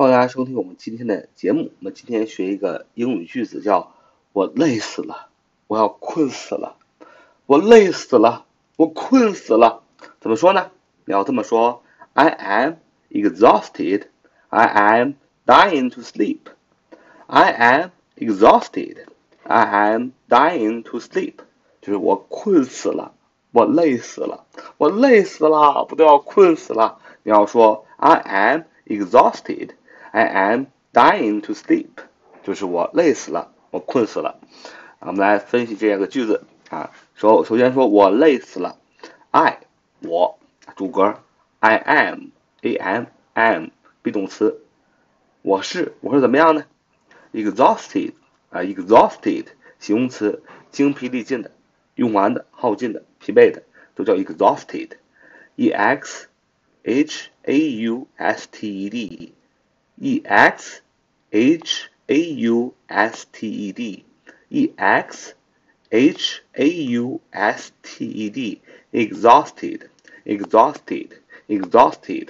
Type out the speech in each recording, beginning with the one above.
欢迎大家收听我们今天的节目。我们今天学一个英语句子，叫“我累死了，我要困死了，我累死了，我困死了”。怎么说呢？你要这么说：“I am exhausted. I am dying to sleep. I am exhausted. I am dying to sleep.” 就是我困死了，我累死了，我累死了，不都要困死了？你要说：“I am exhausted.” I am dying to sleep，就是我累死了，我困死了。我们来分析这样一个句子啊。首首先说我累死了，I 我主格，I am A M am be 动词，我是我是怎么样呢？exhausted 啊，exhausted 形容词，精疲力尽的，用完的，耗尽的，疲惫的，都叫 exhausted，E X H A U S T E D。E X H A U S T E D E X H A U S T E D exhausted exhausted exhausted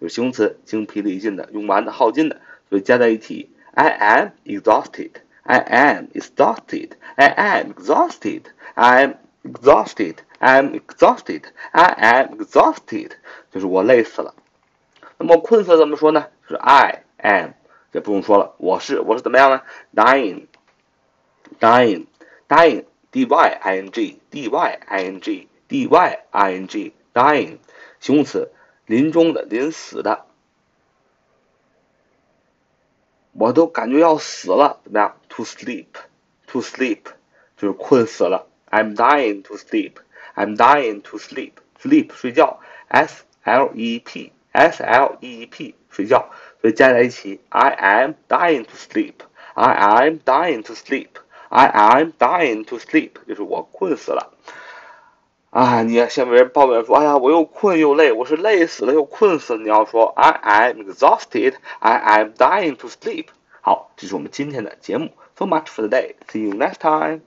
就是形容词，精疲力尽的，用完的，耗尽的，所以加在一起。I am exhausted. I am exhausted. I am exhausted. I am exhausted. I am exhausted. I am exhausted. 就是我累死了。那么困死怎么说呢？是 I am 这不用说了，我是我是怎么样呢？dying，dying，dying，d y i n g，d y i n g，d y i n g，dying，形容词，临终的，临死的，我都感觉要死了，怎么样？to sleep，to sleep，就是困死了。I'm dying to sleep，I'm dying to sleep，sleep 睡觉，s l e p，s l e p 睡觉。所以加在一起，I am dying to sleep. I am dying to sleep. I am dying to sleep，就是我困死了。啊，你下面人抱怨说，哎呀，我又困又累，我是累死了又困死了。你要说，I am exhausted. I am dying to sleep。好，这是我们今天的节目。So much for the day. See you next time.